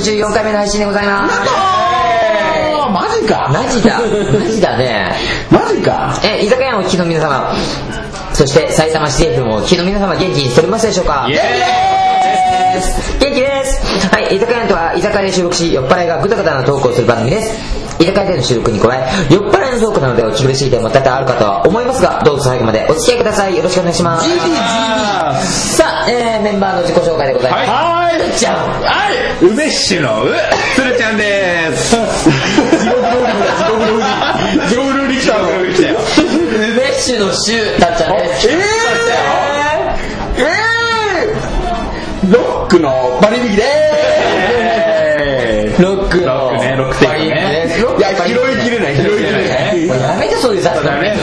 164回目の配信でございます。マジかマジだ、マジだね。マジかえ、居酒屋をお聞きの皆様、そして埼玉市をお聞きの皆様、元気にしておりますでしょうか？イエです元気ですはい、居酒屋とは居酒屋で収録し、酔っ払いがぐだぐだなトークをする番組です。居酒屋での収録に加え、酔っ払いのトークなのでお気苦しい点も多々あるかとは思いますが、どうぞ最後までお付き合いください。よろしくお願いします。さあ、えー、メンバーの自己紹介でございます。はい。るちゃん。はい梅酒のうつるちゃんです。地獄の地獄の売り来たの来たよ梅酒の酒だったね。えー、えー、ロックのバリ引きで ロックの。ロックねロックテイクね。いや拾いきれない拾いきれない。やめてそういう雑だね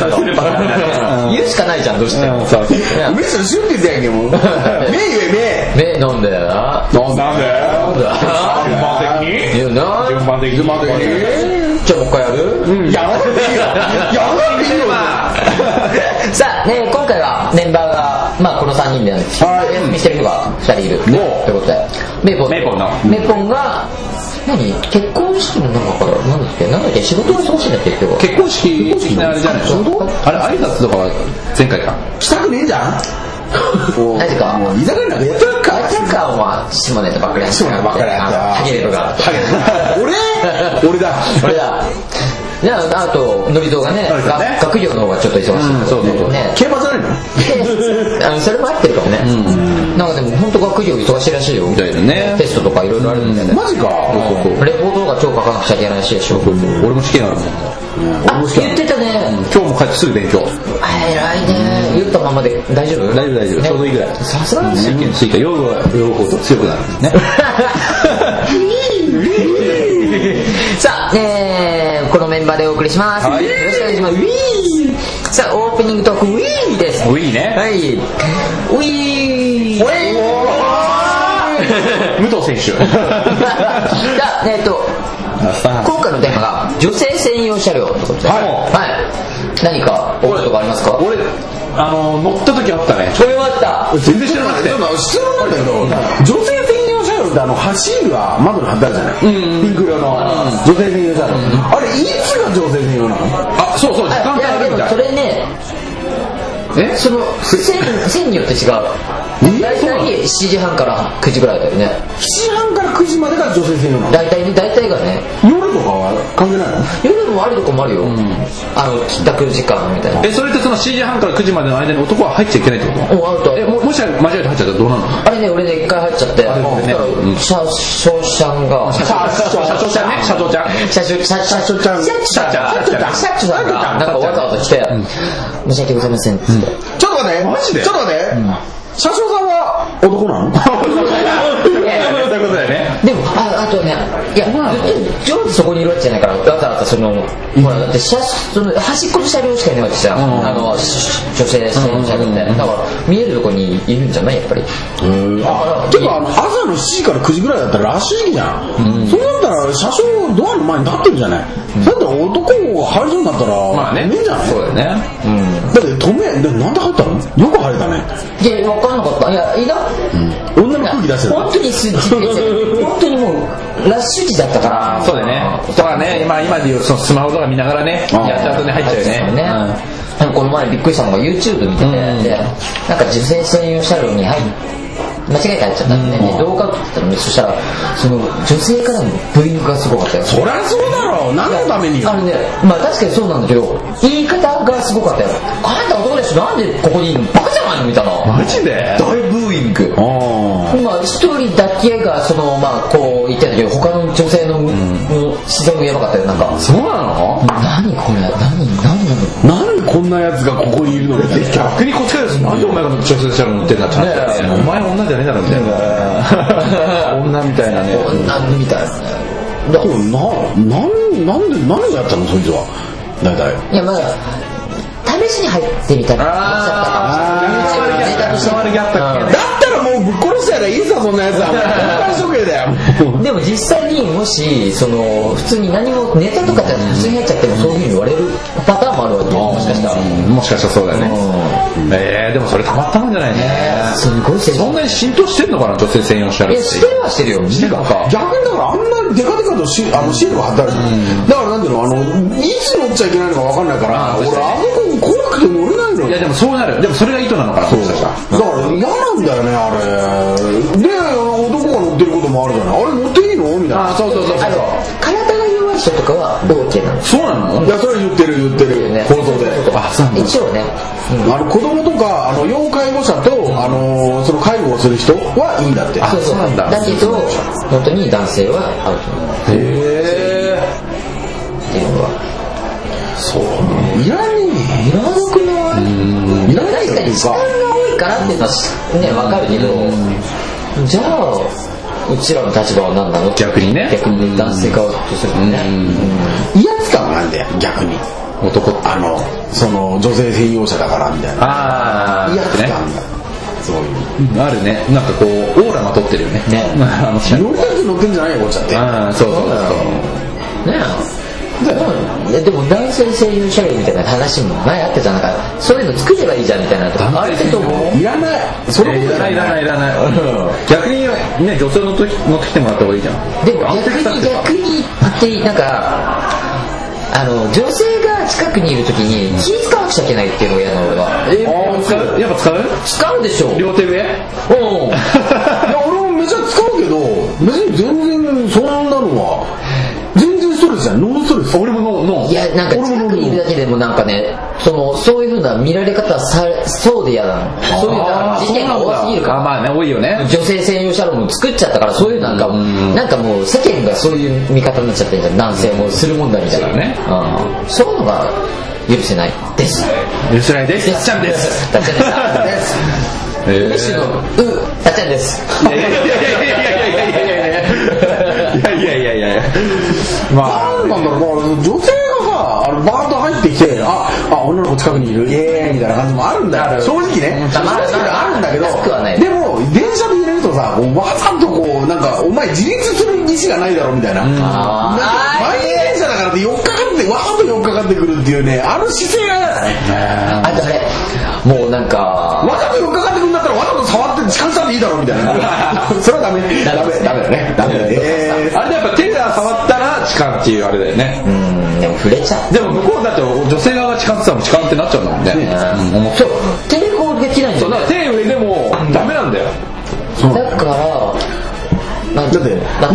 言うしかないじゃんどうしても。そう。梅酒のやんけもう。目言え目。飲んでだよ。な目なんでなんだ順番的に。言うな順番的に。順番的に。じゃあもう一回やる？やらなくていいよ。やらなくていいよ。さあね今回はメンバーがまあこの3人でなんですはい。お休みしてる人が2人いる。ということで。メイポン。メイポンの。メイポンが何？結婚式のなんかなんだっけ？なんだっけ？仕事が忙しいんだっけ？今日結婚式的なあれじゃない。のあれ挨拶とかは前回か。したくねえじゃん。もうマジかもう居酒屋なんかやってるか。あいつかお前下ネタばっかりやって下ネタばっかりやってハゲレブが俺俺だこれだじゃああとノリゾーがね学業の方がちょっと忙しい。うんそうそうそう。ね競馬じゃないの？で あのそれも合ってるかもね、なんかでも本当学業忙しいらしいよ。みたいだね。テストとかいろいろあるみたいな、マジか。うんレポートとか超書かなくちゃいけないらしいでしょ俺も試験あるもん。俺もした言ってたね、今日も帰ってすぐ勉強。あ偉いね。言ったままで。大丈夫？大丈夫大丈夫。ちょうどいいぐらい。さすがだし試験試験夜は夜ほど強くなる。ね メンバーでお送りします、はい。よろしくお願いします。ウィーさあオープニングトークウィーです。ウィーね。はい。ウィー。武藤選手。じ ゃあえっと今回のテーマが女性専用車両ってことで、はい。はい、何かおことがありますか？俺あの乗った時あったね。これはあった。全然知らなくて質問なんだけど女性専用車両ってあの走るが窓に貼ってあるじゃない？ピンク色の。女性専用車両あれいつが女性専用なの？あそうそう時間帯あるみたいそれねえ？その線線によって違う。大体7時半から9時ぐらいだよね。7時半から9時までが女性専用なの？大体ね大体がね関係ないの？夜もあるとこもあるよ、あの帰宅時間みたいな。えそれってその7時半から9時までの間に男は入っちゃいけないってこと？おあるとえももし間違えて入っちゃったらどうなるの？あれね俺ね一回入っちゃってれね。うん車掌さんが。社長ちゃん？ね社長ちゃん。車掌車車掌ちゃん。車社長長車長さん。がなんかわざわざ来て申し訳ございませんっつって。ちょっと待ってマジで？ちょっと待って。車掌さんは男なの？でもああとねいやずっとそこにいるわけじゃないからわざわざそのほらだって車その端っこの車両しかいないわけじゃん。あのし女性専用車両って。だから見えるとこにいるんじゃない？やっぱり。あてかあの朝の7時から9時ぐらいだったらラッシュ時期じゃん、そうなったら車掌ドアの前に立ってるじゃない、だって男が入りそうになったらまあね。止めんじゃない？そうだよね。だって止めでなんで入ったの？よく入れたね。いや分かんなかった。いやいいな女の空気出してる。本当にす本当にもうラッシュ時だったから。そうだよね。だからね今今でいうそのスマホとか見ながらねやっちゃうとね入っちゃうよね。ね、なんかこの前びっくりしたのが YouTube 見てて、でなんか女性専用車両に入っ間違えて入っちゃったんで、ね動画撮ってたのにそしたらその女性からのブーイングがすごかったよ。そりゃそうだろう。何のために？あのねまあ確かにそうなんだけど言い方がすごかったよ。あんた男でしょ。なんでここにいるのバカじゃないのみたいな。マジで？大ブーイング。あまあ一人だけがそのまあこう言ってたけど他の女性の,、視線がやばかったよなんか。そうなの？何これ？何何なの？あなんでこんなやつがここにいるの？みたいな逆にこっちからですなんでお前が女性車両乗ってんだって。お前女じゃねえだろみたいな。女みたいなね。女みたいな。ねでもななんなんで何をやったのそいつは。大体。いやまあ試しに入ってみたらあー。ネタとして触りがあったっけうんだったらもうぶっ殺してやらいいさそんなやつは だよ。でも実際にもしその普通に何もネタとかじゃ普通に入っちゃってもそういうふうに言われるパターンもあるわけよもしかしたら。うんもしかしたらそうだよね。えー、でもそれたまったもんじゃないね。すごい。そんなに浸透してんのかな女性専用車両って。してるはしてるよ。してか。逆にだからあんなデカデカとシあのシールが貼ってあるじゃん。だからなんていうのあのいつ乗っちゃいけないのか分かんないからあ俺あの子怖くて乗れないのいやでもそうなるでもそれが意図なのかなもしかしたら。だから嫌なんだよねあれ。でもあるじゃな。いあれ乗っていいの？みたいな。あそうそうそうそう。体が弱い人とかは OK なの。そうなの？いやそれ言ってる言ってる。ね。放送で。あそうなんだ。一応ね、あの子供とかあの要介護者と、あのその介護をする人はいいんだって。あそうなんだ。だ。けど本当に男性はアウト。へえ。っていうのは。そういらねいらなくない？えいらない確か。に負担が多いからっていうのはね分かるけど。じゃあうちらの立場は何なの？逆にね。逆に男性側とするとね。威圧感があるんだよ逆に。男。あのその女性専用車だからみたいな。ああ威圧ね感が。そういう。うん。あるね。なんかこうオーラまとってるよね。ね。あの乗りた乗ってんじゃないよこっちだって。ああそうそうそう。ね。えでも男性声優車両みたいな話も前あった。じゃんなんかそういうの作ればいいじゃんみたいなとか。あれってどう思ういらない。それいらないいらないいらない。逆にね女性の時乗ってきてもらった方がいいじゃん。でも逆に逆にってなんかあの女性が近くにいる時に気使わなくちゃいけないっていうのが嫌なの俺はえ使う？やっぱ使う？使うでしょ両手上おういや俺もめちゃ使うけど別に全然そんなのは全然ストレスじゃんノンストレス俺もノーノーいやなんか近くにいるだけでもなんかねそのそういうふうな見られ方さそうで嫌なのそういう事件が多すぎるから。あまあね多いよね。女性専用車両も作っちゃったからそういうなんかなんかもう世間がそういう見方になっちゃってるじゃん。男性もするもんだみたいなそうだね。うん。そういうのが許せない。です。許せないです。たっちゃんです。たっちゃんでしたです。えー。メッシュのうたっちゃんです。いやいやいやいやいやいやいやいやいやいやいやいや。まなんなんだろうまあ女性がさあのバーッと入ってきてああ女の子近くにいる。イエーイみたいな感じもあるんだ。よ正直ね正直あるんだけどでも電車で入れるとさわざとこうなんかお前自立する意思がないだろみたいな。なんかあー。満員電車だからって寄っかかってわざと寄っかかってくるっていうねある姿勢が嫌だねあとあれもうなんかわざと寄っかかってくるんだったらわざと触って痴漢したっていいだろみたいな。それはダメ。ダメ。ダメだね。ダメだね。えー。あれでやっぱ手痴漢っていうあれだよね。うん。でも触れちゃう。でも向こうだって女性側が痴漢ってたら痴漢ってなっちゃうんだもんね。うん。そう。抵抗できないんだそう。よねだから手上でもダメなんだよ。だからだって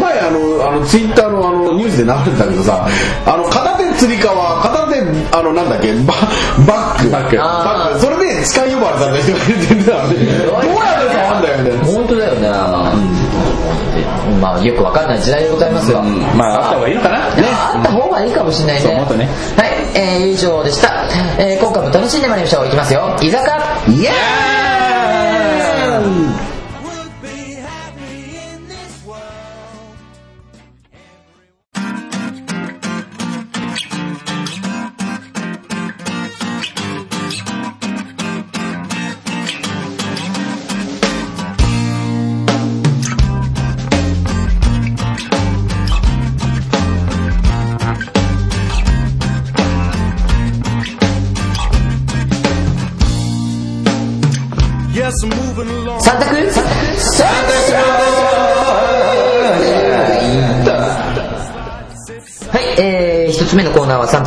前あのあのツイッターのあのニュースで流れてたけどさあの片手つり革片手あのなんだっけババッグ。バッグ。あー。バッグ。それで痴漢呼ばれた人がいるんだよどうやって変わんだよみたいな本当だよね、まあよくわかんない時代でございますよ、うん。まああ。った方がいいのかな？ね。あった方がいいかもしれないね。そう思ったね。はい、えー、以上でした、えー、今回も楽しんでまいりましょう。いきますよ。居酒屋イエー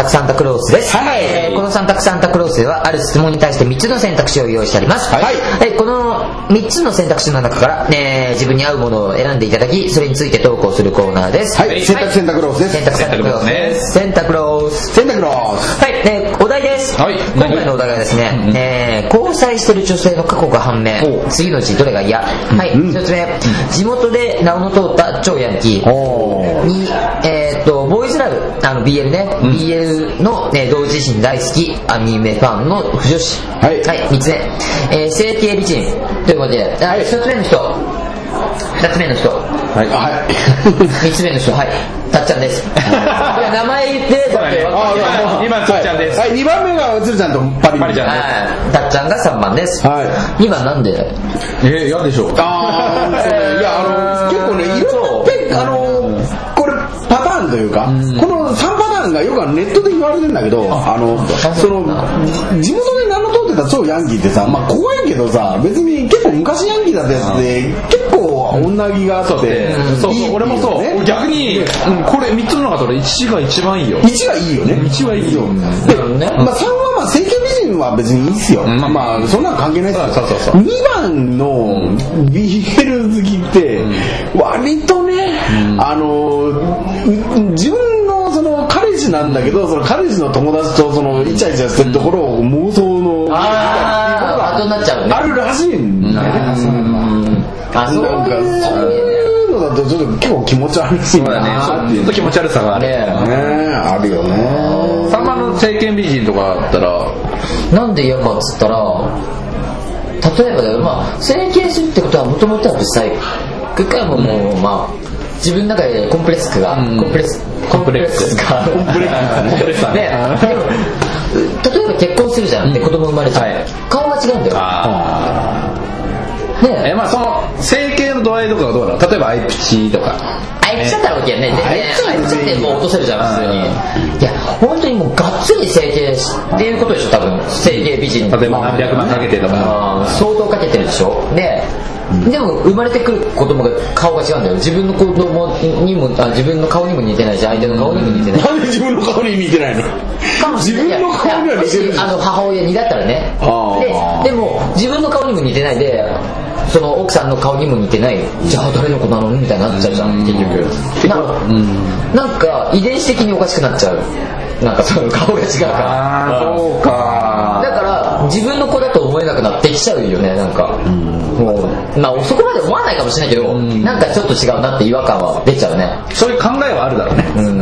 コーナーはサンタクロースです。はいえーこのサンタクサンタクロースでは、ある質問に対して3つの選択肢を用意してあります。はいえーこの3つの選択肢の中から、えー自分に合うものを選んでいただき、それについて投稿するコーナーです。はい選択選択ロースです選択選択ロースです。選択ロース。選択ロースはい、えです。はい。今回のお題はですね、えー交際してる女性の過去が判明。次のうちどれが嫌？はい、一つ目、地元で名の通った超ヤンキー。おーに、えーっと、ボーイズラブ、あの BL ね、BL の、ね、同時身大好き、アニメファンの不女子。はい。三つ目、えー、整形美人。ということで、あ一つ目の人、二つ目の人、はい。はい。三つ目の人、はい、たっちゃんです。い。や名前言って、ちゃんです。はい。2番目がつるちゃんとパリパリちゃんはい、たっちゃんが3番です。はい。2番なんで？えー嫌でしょあーそうね。いやあの結構ねいろあのこれパターンというか、この3パターンがよくあのネットで言われてるんだけどあのその地元で名の通ってた超ヤンキーってさまあ怖いけどさ別に結構昔ヤンキーだったやつで結構女気があって、そうそう俺もそう。逆に、うんこれ3つの中で俺1が一番いいよ。1はいいよね。1はいいよ。で、ね。まあ、3はまあ整形美人は別にいいっすよ、ん。まあそんなの関係ないっすよ。そうそうそう。2番の BL 好きって割とね、あのう自分氏なんだけどその彼氏の友達とそのイチャイチャしてるところを妄想のあー。後になっちゃうね。あるらしいんだよね。あそうなんかいうそういうのだとちょっと結構気持ち悪いそうだね。ちょっと気持ち悪さがある。ねねあるよね。3番の政権美人とかだったらなんで嫌かっつったら例えばだよ。まあ整形するってことはもともとは実際一回ももう、まあ自分の中でコンプレックスが、うん。コンプレックスコンプレックス。が。コンプレックス。スね。例えば結婚するじゃん、で子供生まれちゃう、はい。顔が違うんだよ。あね。えまあその整形の度合いとかはどうなの？例えばアイプチとか。あいつだったら OK やね。全然あいつってもう落とせるじゃん、普通に。いや、本当にもうがっつり整形しっていうことでしょ、多分。整形美人。例えば何百万かけてとか。相当かけてるでしょ。で、でも生まれてくる子供が顔が違うんだよ。自分の子供にも、あ自分の顔にも似てないし、相手の顔にも似てない。なんで自分の顔に似てないの？自分の顔には似てるあの母親にだったらね。ででも自分の顔にも似てないでその奥さんの顔にも似てない。じゃあ誰の子なの？みたいになっちゃうじゃん。結局。なん。かなんか遺伝子的におかしくなっちゃう。なんかその顔が違うから。ああそうか。だから自分の子だと思えなくなってきちゃうよねなんかもうまあそこまで思わないかもしれないけどなんかちょっと違うなって違和感は出ちゃうね。そういう考えはあるだろうね。うん。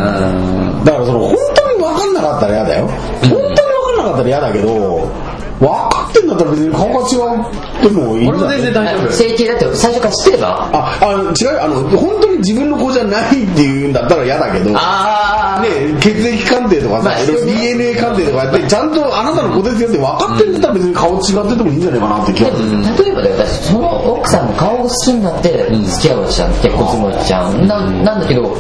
だからその本当に分かんなかったら嫌だよ。本当に分かんなかったら嫌だけど分かってんだったら別に顔が違ってもいいん俺もじゃない？全然大丈夫。整形だって最初から知ってれば。ああの違うあの本当に自分の子じゃないっていうんだったら嫌だけど。ね血液鑑定とかさ、まあ DNA 鑑定とかやってちゃんとあなたの子ですよって分かってるんだったら別に顔違っててもいいんじゃないかなって気がする、例えばだよ私その奥さんの顔が好きになって付き合うじゃん結婚するもじゃん。ななんだけど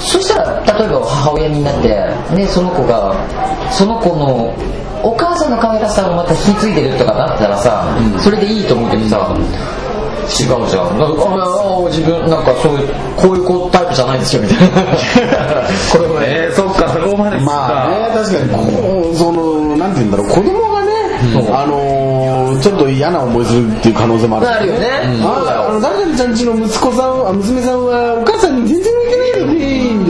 そしたら例えば母親になってねその子がその子のお母さんの可愛らしさをまた引き継いでるとかなったらさ、それでいいと思うけどさ違うじゃん。なん自分なんかそういうこういう子タイプじゃないですよみたいな。これこれえー、そっかそこまでまあね確かにそのなんて言うんだろう。子供がね、あのーちょっと嫌な思いするっていう可能性もある。なるよね、そうだああのよ誰々ちゃんちの息子さんあ娘さんはお母さんに全然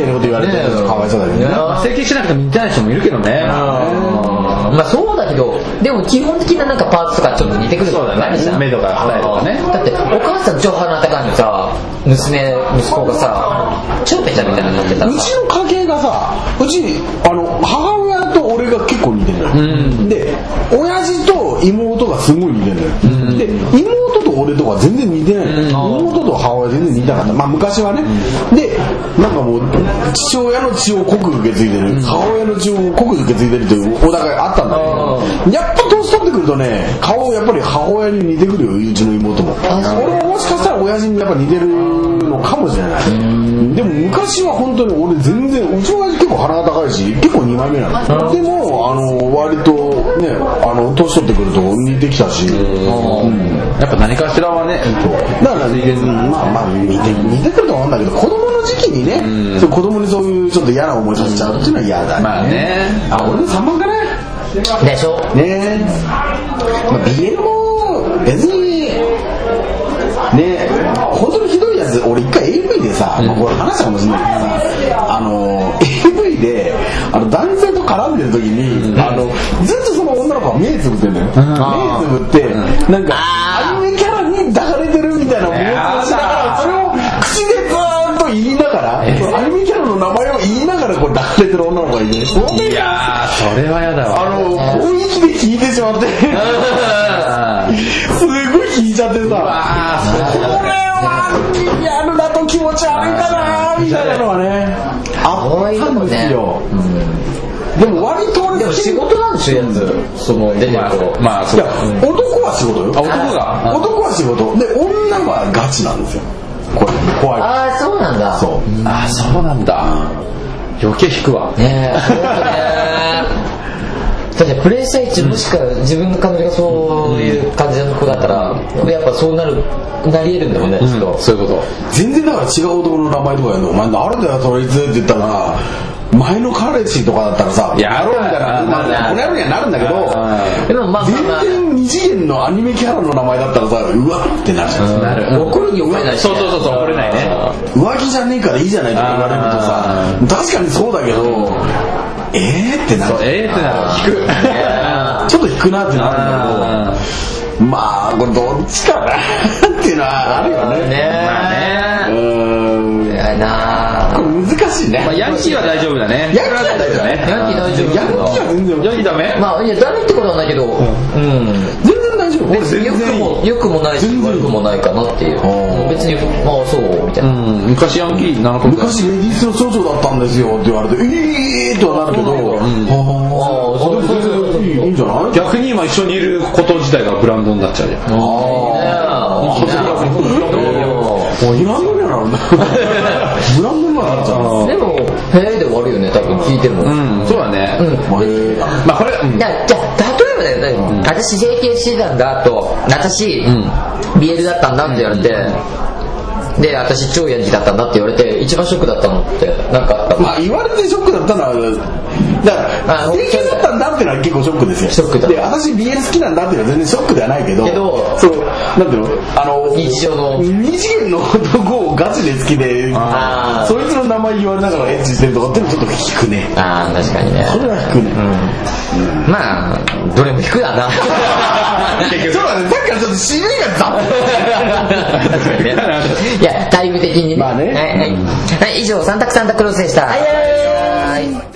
たいなこと言われてねえ。かわいそうだけどね。ねまあ整形しなくても似てない人もいるけどね。まあそうだけどでも基本的ななんかパーツとかちょっと似てくるそうだね。じゃん目とか二重とかね。だってお母さん超鼻高いのにさ娘息子がさ超ペチャみたいになってたらうさちの家系がさうちあの母親と俺が結構似てるのよ、で親父と妹がすごい似てるのよ、で妹と俺とか全然似てないのよ、妹と母親全然似てなかった。まあ昔はね、でなんかもう父親の血を濃く受け継いでる、母親の血を濃く受け継いでるというお互いあったんだけど。やっぱ年取ってくるとね顔やっぱり母親に似てくるようちの妹も。俺ももしかしたら親父にやっぱ似てるのかもしれない。でも昔は本当に俺全然うちの親父結構鼻が高いし結構2枚目なのでもあの割とねあの年取ってくると似てきたし。うん。やっぱ何かしらはねだから、うんまあまあ似て似てくると思うんだけど子供の時期にね、そう子供にそういうちょっと嫌な思いさせちゃうっていうのは嫌だね。まあね。あ俺の3番かな。でしょ。ね。まあ、BL も別にね本俺一回 AV でさ、まあ、これ話したかもしれないけどさあの AV であの男性と絡んでる時に、あのずっとその女の子が目つぶってんのよ、目つぶって、なんかアニメキャラに抱かれてるみたいな思いをしながらそれをこう抱かれてる女の子がいていやーそれは嫌だわ。あの、雰囲気で引いてしまって、すごい引いちゃってさ、これはやるだと気持ち悪いかなみたいなのはね、あったんですよ。でも割と俺でも仕事なんでしょやつその出てる子まあそう。いや、男は仕事よ。あ男が？男は仕事。で、女はガチなんですよ。これ怖い。ああそうなんだ。そう。あそうなんだ余計引くわ。ねえそうだね。だってプレイステーションもしか自分の彼女がそういう感じの子だったらやっぱそうなるなり得るんだもんねきっと。そういうこと。全然だから違う男の名前とかやるのお前誰だよそいつって言ったら前の彼氏とかだったらさやろうみたいなうんまあこの野郎にはなるんだけど全然二次元のアニメキャラの名前だったらさうわってなる。じゃん。怒るに怒れないしそうそうそうそう怒れないね。浮気じゃねえからいいじゃないとか言われるとさ確かにそうだけどえーってなる。ええってなる。引く。ちょっと引くなってなるんだけどまあこれどっちかなっていうのはあるよね。ねうーんなこれ難しいねまあヤンキーは大丈夫だね。ヤンキーは大丈夫。だね。ヤンキー大丈夫ヤンキーは全然ヤンキーダメ。まあいやダメってことはないけどうん。全然大丈夫。俺別に良くも良くもないし全然悪くもないかなっていう。別にまあそうみたいな。うん。昔ヤンキー7個昔レディースの少女だったんですよって言われてええーとはなるけど。うん。あー。あでも全然いいいいんじゃない？逆に今一緒にいること自体がブランドになっちゃうじゃん。ああいいね ブランドにはな。るんだブランドにはなっちゃうでも「へえ」で終わるよね多分聞いてるも。んうんそうだね。まあえーまあこれうん。いやじゃあ例えばだよ、ね。私整形してたんだと私、BL だったんだって言われて、で私超ヤンキーだったんだって言われて一番ショックだったのってなんかあったまあ言われてショックだったのはだからあ整形だったんだっていうのは結構ショックですよ。ショックだ。で私 BL 好きなんだっていうのは全然ショックではないけどけどそうなんていうの？あの日常の。二次元の男をガチで好きでそいつの名前言われながらエッチしてるとかっていうのちょっと引くね。ああ確かにね。それは引くね。まあどれも引くだな。そうだね。さっきからちょっと締めが雑い やタイム的にね。まあね。はい、はい。はい、以上サンタクサンタクロースでした。はい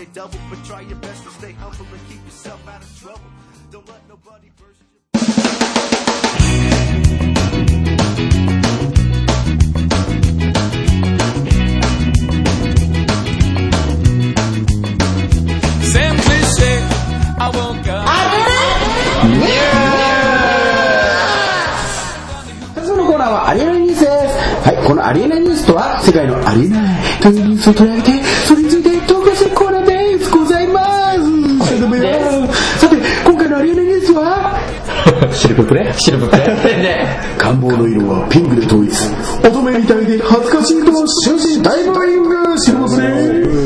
このありえないニュースとは、世界のありえないというニュースを取り上げて、それについて投稿するコーナーです。ございます。さて、今回のありえないニュースは、シルクプレシルブプレね願望の色はピンクで統一。乙女みたいで恥ずかしいと終始大ブーイングしますね。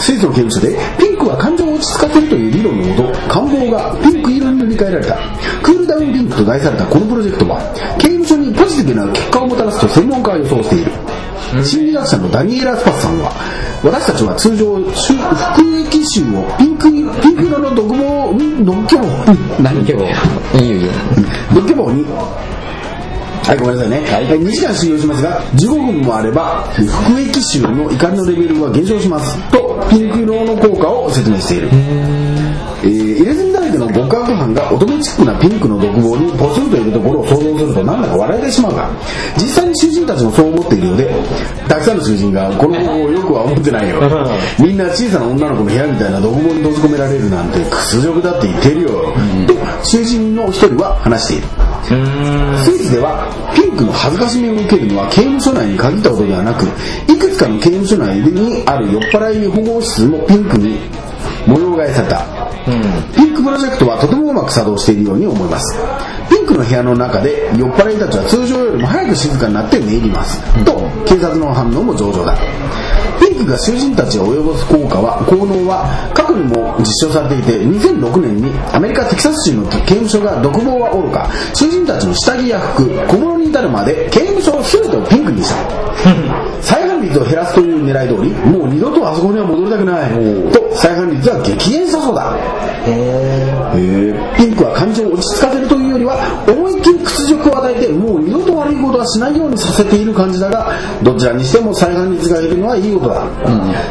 スイスの刑務所でピンクは感情を落ち着かせるという理論のもと願望がピンク色に塗り替えられたクールダウンピンクと題されたこのプロジェクトは刑にポジティブな結果をもたらすと専門家は予想している。心理学者のダニエラ・スパスさんは私たちは通常副液臭をピンクピンク色の独房ん。独居房何結構いいよいいよ。独居房に。はい、ごめんなさいね。はい、2時間修行しますが、15分もあれば、副液臭の怒りのレベルは減少します。と、ピンク色の効果を説明している。えー、入れ墨の極悪犯がオトメチックなピンクの独房にポツンといるところを想像するとなんだか笑えてしまうが、実際に囚人たちもそう思っているようで、たくさんの囚人がこの方法をよくは思ってないよ。みんな小さな女の子の部屋みたいな独房に閉じ込められるなんて屈辱だって言っているよ。と、囚人の一人は話している。スイスではピンクの恥ずかしめを受けるのは刑務所内に限ったことではなくいくつかの刑務所内にある酔っ払い保護室もピンクに模様替えされた、ピンクプロジェクトはとてもうまく作動しているように思います。ピンクの部屋の中で酔っ払いたちは通常よりも早く静かになって寝入ります、と警察の反応も上々だ。ピンクが囚人たちを及ぼす効果は効能は過去にも実証されていて2006年にアメリカテキサス州の刑務所が独房はおろか囚人たちの下着や服小物に至るまで刑務所全てをピンクにした。再 犯率を減らすという狙い通りもう二度とあそこには戻りたくない。と再犯率は激減したそうだ。へー。ピンクは感情を落ち着かせるというよりは思いっきり屈辱を与えてもう二度はしないようにさせている感じだがどちらにしても再犯率が減るのはいいことだ、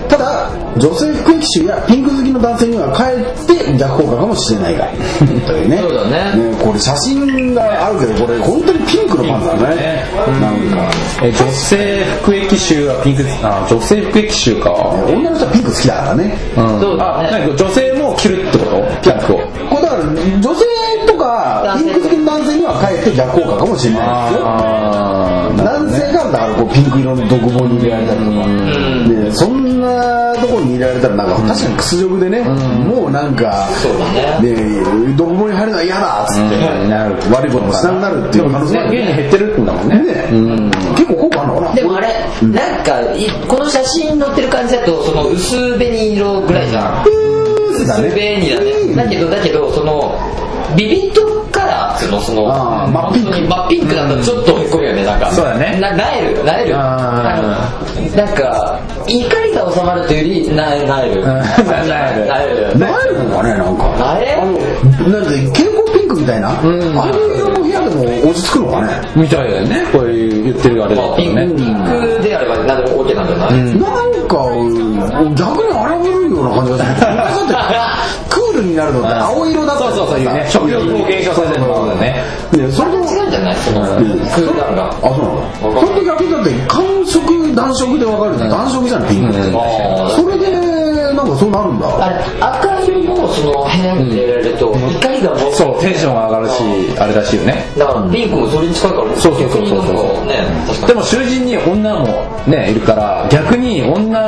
ただ女性服役囚やピンク好きの男性にはかえって逆効果かもしれないがというね。そうだね。これ写真があるけどこれ本当にピンクのパンツだね。なんか。え女性服役臭はピンクあ女性服役臭か。女の人はピンク好きだからね。うん。そうだね。あなんか女性も着るってこと？ピンクをこれだから女性とかピンク好きの男性にはかえって逆効果かもしれないですよあんだろうね。男性がだからこうピンク色の独房に入れられたりとか、でそんなところに入れられたらなんか確かに屈辱でね、もうなんかそうだね。で独房に入るのは嫌だっつって、なる悪いこともしなくなるっていう可能性が現に減ってるんだもんね。ね、結構効果あるのかなでもあれ、なんかいこの写真載ってる感じだとその薄紅色ぐらいじゃん。薄紅だね。だけどだけどそのビビットカラーっていうのその真っピンク。真っピンクだとちょっとへこむよねなんかそうだね。ななえる？なえる？なんか怒りが収まるというよりなえなえる。なえるなえる。なえるのかねなんか。なえあのなんで蛍光ピンクみたいな、ああいう色の部屋でも落ち着くのかね、みたいだよね。こういう言ってるあれだったピンらね。クピンクであれば何でも OK なん。じゃない、なんかうん逆にあれ古いような感じがする。昔だってクールになるのって青色だったそうそうそういうね。食欲を減少させるものだねね。それと違うんじゃない？その空間があそうなの？それと逆にだって寒色暖色で分かるじゃん。暖色じゃんピンク。って、それでなんかそうなるんだ。あれ赤色のその部屋に入れられると怒りがもう。そうテンションが上がるしあれらしいよね。だからピンクもそれに近いからそうそうそうそう逆になんかね確かでも囚人に女もねいるから逆に女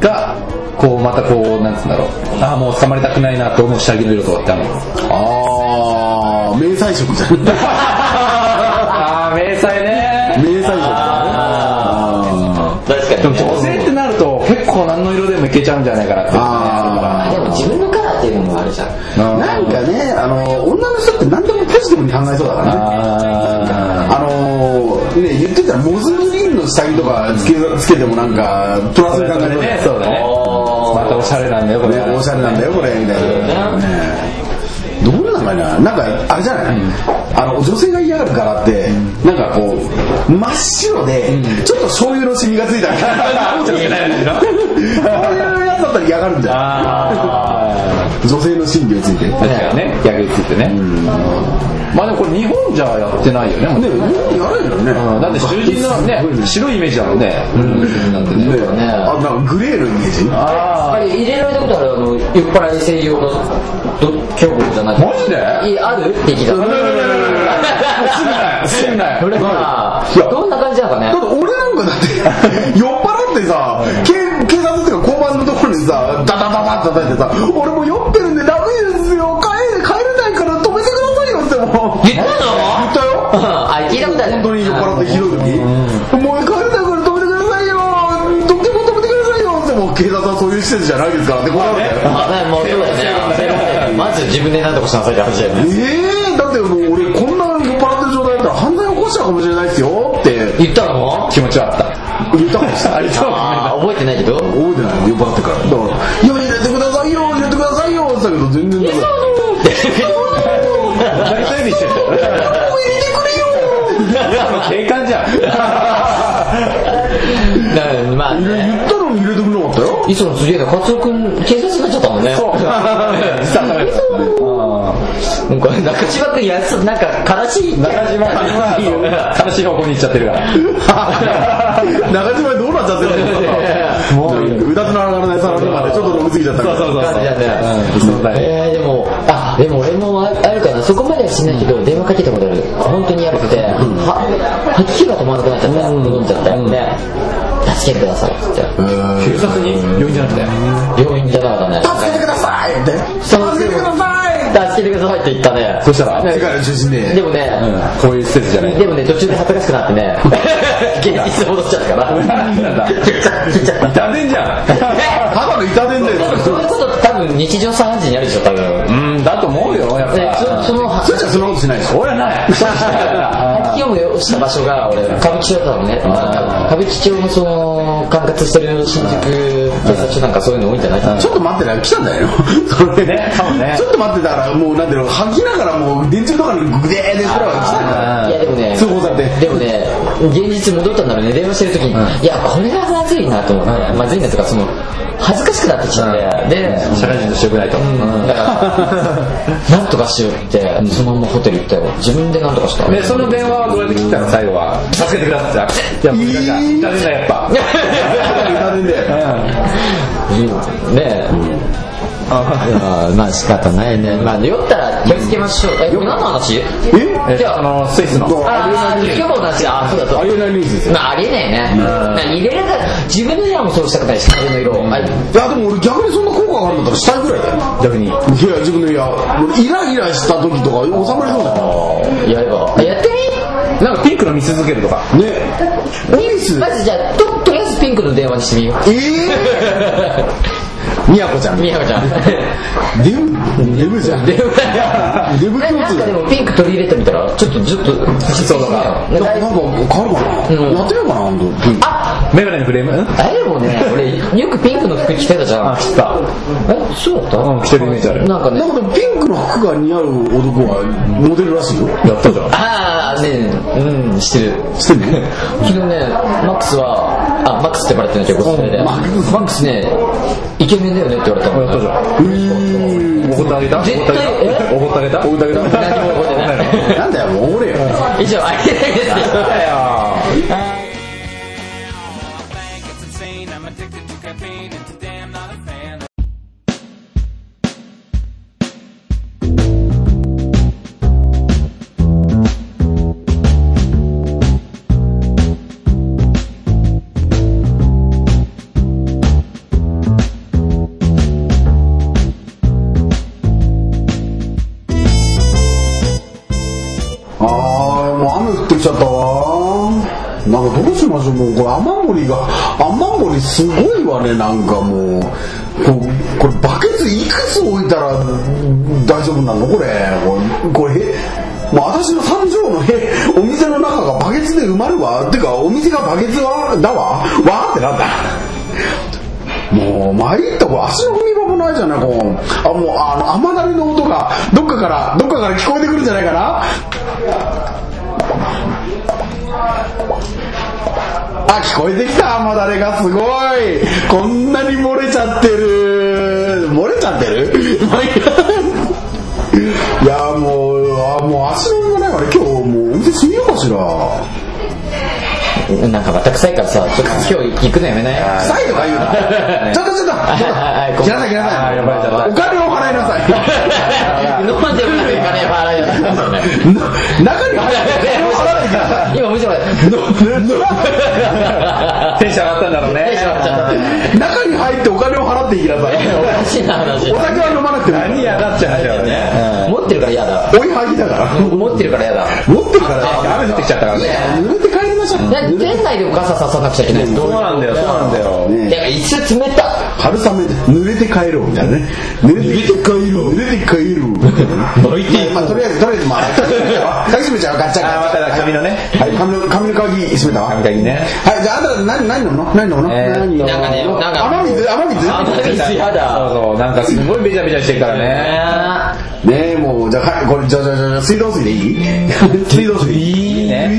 がこうまたこうなんつうんだろう。ああもう捕まりたくないなと思う下着の色とかってあるのああ迷彩色じゃん。ああ迷彩ね構何の色でもいけちゃうんじゃないかなって。ああでも自分のカラーっていうのもあるじゃん。あなんかねあの女の人って何でもポジティブに考えそうだからね。ああのー、ね言ってたらモズグリーンの下着とかつけつけてもなんかプラスに考えそうね。そうだね。またおしゃれなんだよこれ。ねおしゃれなんだよこれみたいな、ねなんかななんかあれじゃない、あの女性が嫌がる柄って、なんかこう真っ白で、ちょっと醤油のシミがついた。みたいなそういうやつだったら嫌がるんじゃあない女性の心理をついて。ね確かにね逆についてねまあでもこれ日本じゃやってないよね。もうやれるよね、うん。だって囚人のね白いイメージだもんね。なん。てね。ねあなんかグレーのイメージ？ああれ入れられたことある？あの酔っ払い専用のど強豪じゃない？マジで？いやある？敵だすん。なよすん。なよそれさどん。な感じなのかねだって俺なん。かだって酔っ払ってさ警警察っていうか交番のところにさダダダダって叩いてさ俺もう酔ってるんでダメですよ帰れ帰れないから止めてくださいよってもう言ったの言ったよあ聞いたことある。本当に酔っ払ってひどい時。もう帰れないから止めてくださいよ。どっちも止めてくださいよ。ってもう警察はそういう施設じゃないですからって断るんだもうそうだよね。まず自分で何とかしなさいって話だよね。ええだってもう俺こんな酔っ払ってる状態だったら犯罪起こしちゃうかもしれないですよ。って。言ったの？気持ちはあった。言ったかもしれない 覚えてないけど。覚えてない。酔っ払ってから。だから「いや入れてくださいよ。入れてくださいよ」って言ったけど全然ダメ 大体にして。たよもう入れてくれよ警官じゃ なまあ言ねったのに入れてくれなかったよ。いつもすげえなカツオ君警察になっちゃったもんね。そう。実 はダメだなんか中島君やつなんか悲しい中島は悲しい方向に行っちゃってるから中島どうなっちゃってるの？もううだつの上がらないサラリーマンでちょっと飲みすぎちゃったから。そうそうそうえー、でもあでも俺もああるかなそこまではしないけど電話かけたことある本当にやばくては吐き気が止まらなくなっちゃって飲ん。じゃってで助けてくださいっつって警察に病院じゃなくて病院じゃなかったね助けてくださいって助けてください助けてくださいって言ったね。そしたら世界の中心ででもね、こういう施設じゃない。でもね途中で恥ずかしくなってね 現実に戻っちゃったから。痛んでんじゃん。ただの痛手んだよ。そういうこと多分日常茶飯事にあるでしょ多分。うんだと思うよやっでぱそそのそれじゃそんなことしないでしょ？俺はない。吐き気をした場所が俺歌舞伎町だったのね歌舞伎町のその管轄してる新宿警察署なんかそういうの多いんじゃない？かなちょっと待ってな来たんだよ。それ ね。ちょっと待ってたらもうなんていうの吐きながらもう電柱とかにグデーでくらい来たんだよいやでもね通報されて。でもね現実戻ったんだろうね。電話してる時に、いやこれがまずいなと思って、まずいなとかその恥ずかしくなってきちゃって、で、社会人としてよくないと。だから なんとかしようってそのままホテル行ったよ。自分でなんとかした。でその電話はどうやって切ったの？最後は。助けてください。っていやもう痛んだ痛んだやっぱ。痛手ん。だよねえまあ仕方ないね。まあ酔ったら気をつけましょう。え何の話？え？えあのスイスの。ああ今日の話だあそうだそうだ。ありえないニュースですよ。まあありえないね。れれた自分の部屋もそうしたくないし風の色。をあいやでも俺逆にそんな効果があるんだったらしたいぐらいだよ。逆に。いや自分のいや俺イライラした時とか収まりそうだよやればあやってみ？なんかピンクの見続けるとか。ね。ニュース。まずじゃあととりあえずピンクの電話にしてみよう。ええみやこちゃん。みやこちゃん。デブデブじゃん。デでもブな共通。んかでもピンク取り入れてみたらちょっとずっと。そうだから。なんか変わるかな、やってみようかな？本当ピンクあメガネのフレーム？うんあれもね俺よくピンクの服着てたじゃん。あ知った。えそうだった？うん着てるイメージある。なんかね。なんかでもピンクの服が似合う男はモデルらしいよ。やったじゃん。ああねうんしてる。してんの昨日ねマックスはあマックスって呼ばれてるんだけどマックスねイケメンだよねって言われたの。やったじゃん。おごってあげた？絶対え？おごってあげた？おごってあげた？何も覚えてないなんだよもうおごれよ。以上ありえないですよだよしもうこれ雨漏りが雨漏りすごいわねなんかもう。これバケツいくつ置いたら大丈夫なの？これ。これこれもう私の三畳のへお店の中がバケツで埋まるわ。ってかお店がバケツはだわ。わーってなんだもう参ったこれ足の踏み場もないじゃないこう。あもうあの雨だれの音がどっかからどっかから聞こえてくるんじゃないかな。あ聞こえてきた。雨だれがすごい。こんなに漏れちゃってる。漏れちゃってる？いやもうあもう足の踏み場ないから今日もうお店閉めようかしらなんかまた臭いからさちょっと今日行くのやめない臭いとか言うなちょっとちょっとはいごめん来なさい来なさいお金を払いなさい飲んでもない金払えなさい中に払わないから今むしろテンション上がったんだろうね中に入ってお金を払っていきなさいおかしいな話お酒は飲まなくても何やだっちゃう話だよねってるから嫌だ。追いはぎだから。持ってるから嫌だ。持ってるから。雨降ってきちゃったからね。濡れて帰りましょう。店内でも傘ささなくちゃいけないそうなんだよそうなんだよ。ねだからいつ冷た。春雨で濡れて帰ろうみたいなね。濡れて帰ろう。濡れて帰ろう。泣いてまあとりあえずとりあえずまあ鍵閉めちゃうガッチャ。ガチャ髪のね。はい。髪の髪の鍵閉めたわ。髪鍵ね。はい。じゃああんた何何飲むの？何飲むの？えー何飲むの？なんか。ねなんか雨水？雨水？雨水嫌だ。そうそう。なんかすごいベチャベチャしてるからね。ねえもうじゃあはいこれじゃあじゃあじゃあ水道水でいい？水道水。いいね。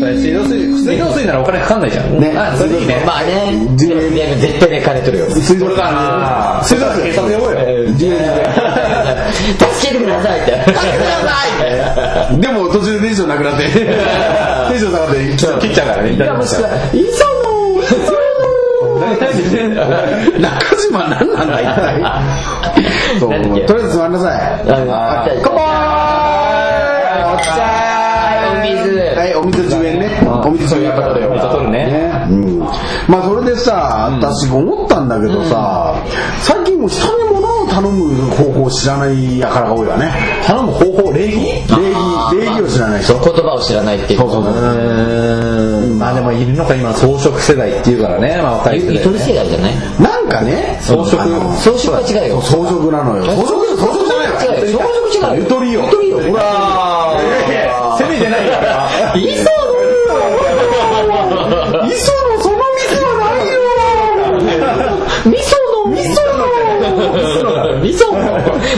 それ水道水水道水ならお金かかんないじゃん。ね。あそれいいね。まあね。いや絶対ね金取るよ。水道それかな。水道水。警察呼ぼうよ。助けてくださいって。助けてください。でも途中でテンションなくなって。テンション下がって切っちゃうからね。いやもしくは磯野中島何なんだ一体？そうとりあえず座りなさい。あ乾杯。お茶お水。はいお水10円ね。お水10円からだよ。水取るね。うん。まあそれでさ私思ったんだけどさ最近もう人に物を頼む方法を知らないやからが多いわね。頼む方法？礼儀？礼儀。礼儀を知らない人。言葉を知らないっていうそうそうそうまあでもいるのか今装飾世代っていうからね。まあ若いり世代じゃない？かね。装飾。装飾は違うよ。装飾なのよ。装飾装飾じゃないわ。装飾違うよ。ゆとりよ。ゆとりよ。ほら攻めてないから。磯野磯野その水はないよ。味噌の味噌の。味噌の。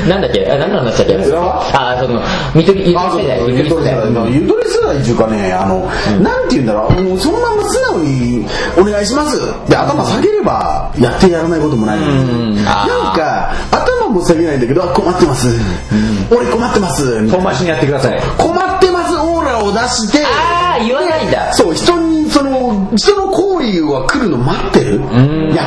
なんだっけ？あ何の話だっけ？あそのゆとり世代ゆとり世代の。ゆとり世代っていうかねあの、なんて言うんだろう。そのまま素直に「お願いします」で頭下げればやってやらないこともない。のになんか頭も下げないんだけどあ「困ってます、俺困ってます」遠回しにやってください。困っを出してああ言わないんだ。そう人にその人の行為は来るの待ってるや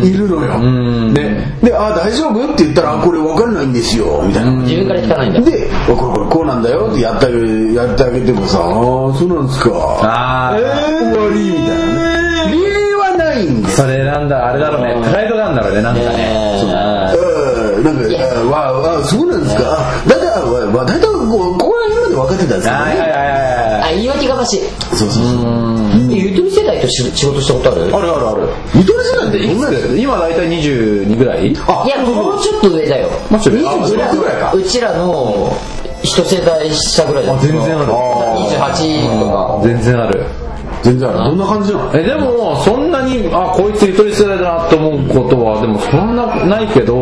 つ？いるのよ。でで「あ大丈夫?」って言ったらあ「これ分かんないんですよ」みたいな。自分から聞かないんだ。で「これこれこうなんだよ」ってやってあげやってあげてもさ「ああそうなんですか」あー。えー終わり？みたいなね。理由はないんです。それなんだあれだろうね。プライドがあるんだろうねなんかね。う。んなんかあわあそうなんですか？あわわだいたいこうここら辺まで分かってたんですけどはいはいはいねはい。あ言い訳がましい。そうそうそうゆとり世代とし仕事したことある？あるあるある。見取り世代ってどんなやつ今大体22ぐらい？あいやもうちょっと上だよ。もうちょっと25ぐらいか。うちらの一世代下ぐらいだあ全然ある。28とか。全然ある。全然ある。どんな感じなの？えでもそんなにあこいつゆとり世代だなと思うことはでもそんなないけど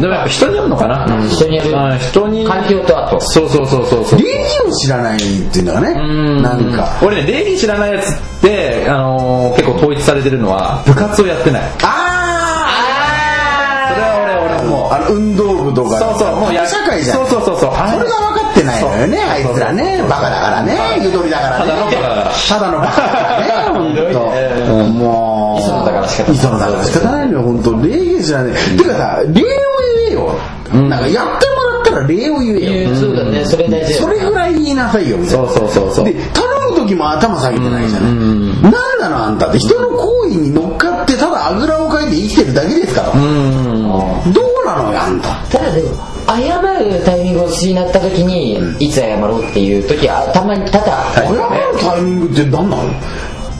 でもやっぱ人によるのかな、人による。うん人に。環境とあと。そうそうそうそうそう。礼儀を知らないっていうのがねなんか。俺ね礼儀知らないやつって、あのー結構統一されてるのは部活をやってない。あそれは俺俺も。うああの運動部とか。そうそうもうや社会じゃん。そうそうそうそう。それが分かってないのよねあいつらね。バカだからねゆとりだからね。ただのバカだから。ただのバカだからね本当。もう。磯野だから仕方ない。磯野だから仕方ないのよ本当。礼儀知らない。てかさ礼を言えよ。なんかやってもらったら礼を言えよ。そうだね。それ大事それぐらい言いなさいよ。みたいなそうそうそうそう。で頼む時も頭下げてないじゃない。何なのあんたって人の行為に乗っかってただあぐらをかいて生きてるだけですから。どうなのよあんた。ただでも謝るタイミングを失った時にいつ謝ろうっていう時はたまに多々謝るタイミングって何なの？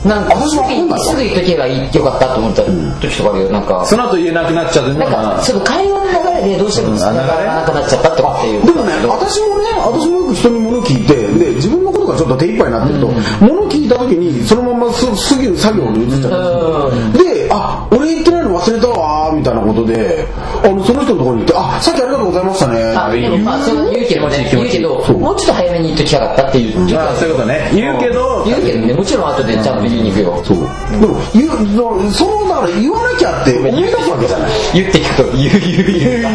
なんか私すぐわかんないすぐ言っとけばいいよかったと思った時とかあるよ。なんかその後言えなくなっちゃうなんかその会話の流れでどうしても繋がらなくなっちゃったとかっていう。でもね私もね私もよく人に物聞いてで自分のことがちょっと手一杯になってると物聞いた時にそのまます過ぎる作業に移っちゃうんですよ。であ、俺言ってないの忘れたわ、みたいなことで、あの、その人のところに行って、あ、さっきありがとうございましたね。あ、でまあ、そ言うけどね、言うけど、もうちょっと早めに言っときたかったっていう。あ、そういうことね。言うけど、言うけどね、もちろん後でちゃんと言いに行くよ。そう。でも、言う、その、だから言わなきゃって思い出すわけじゃない。言って聞くと、言う、言う、言う。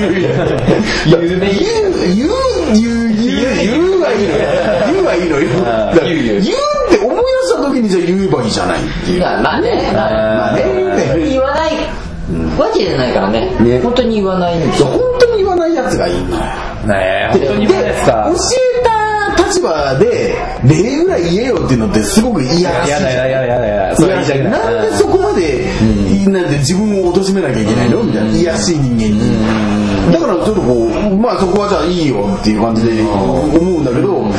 言う、言う、言う、言う、言う、言う、言うはいいの。言うはいいのよ。言う言えばいいじゃないっていう。まあまあね。まあまあね。言わない。わけじゃないからね。ね。本当に言わないんですそう本当に言わないやつがいいのよ。ねえ本当にで言わないですか。教えた立場で礼ぐらい言えよっていうのってすごく嫌らし。いやだやだやだやだやだそれなんでそこまで、なん。で自分を貶めなきゃいけないの？みたいな。癒やしい人間に、だからちょっとこうまあそこはじゃあいいよっていう感じで思うんだけど、なん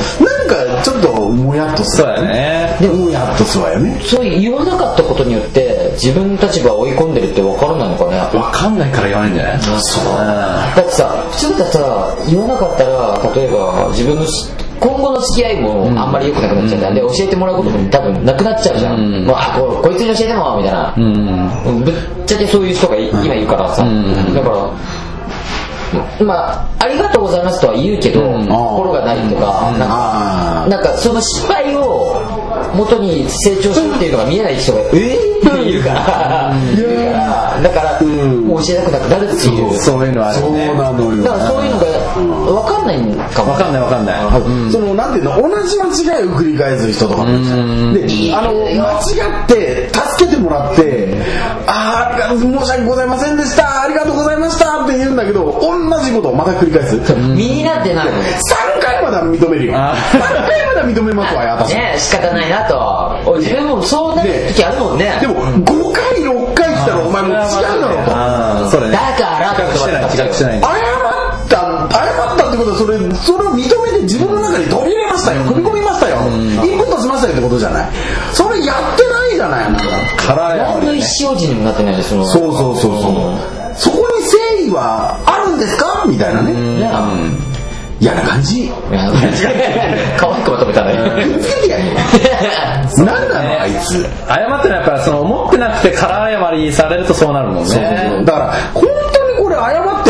かちょっともやっとするそうねでもやっとするわよね。そう言わなかったことによって自分の立場を追い込んでるって分からないのかね？わかんないから言わないんじゃない？そう。だってさ普通だったらさ言わなかったら例えば自分のし今後の付き合いもあんまり良くなくなっちゃったん。で教えてもらうことも多分なくなっちゃうじゃん、もうあここいつに教えてもみたいな、ぶっちゃけそういう人がい今いるからさ、だからまあ、ありがとうございますとは言うけど、心がないとか、なんかあなんかその失敗を元に成長するっていうのが見えない人が、えー、って言うから、だから、もう教えたくなくなるっていう。そういうのはあそう。なのよだからそういうのが分かんないんかも。わかんないわかんない。そのなんていうの？同じ間違いを繰り返す人とかであの間違って助けてもらってあーあ申し訳ございませんでした。ありがとうございましたって言うんだけど同じことをまた繰り返す。3身になってないの。回までは認めるよ。あ3回までは認めますわよ私ね仕方ないなと。自分もそうなる時あるもんね。でも5回6回来たらお前もう違うだろうと。だから自覚してない。自覚してない。謝ったそれそれを認めて自分の中に取り入れましたよ。組み込みましたよ。インプットしましたよってことじゃない。それやってないじゃないあなたからや何の意思表示にもなってないでその。そうそうそうそう。そこに誠意はあるんですか？みたいなね。ね嫌な感じ。可愛くまとめたね。つけてやるよ何なのあいつ。謝ってのはやっぱりその思ってなくて空謝りされるとそうなるもんね。だから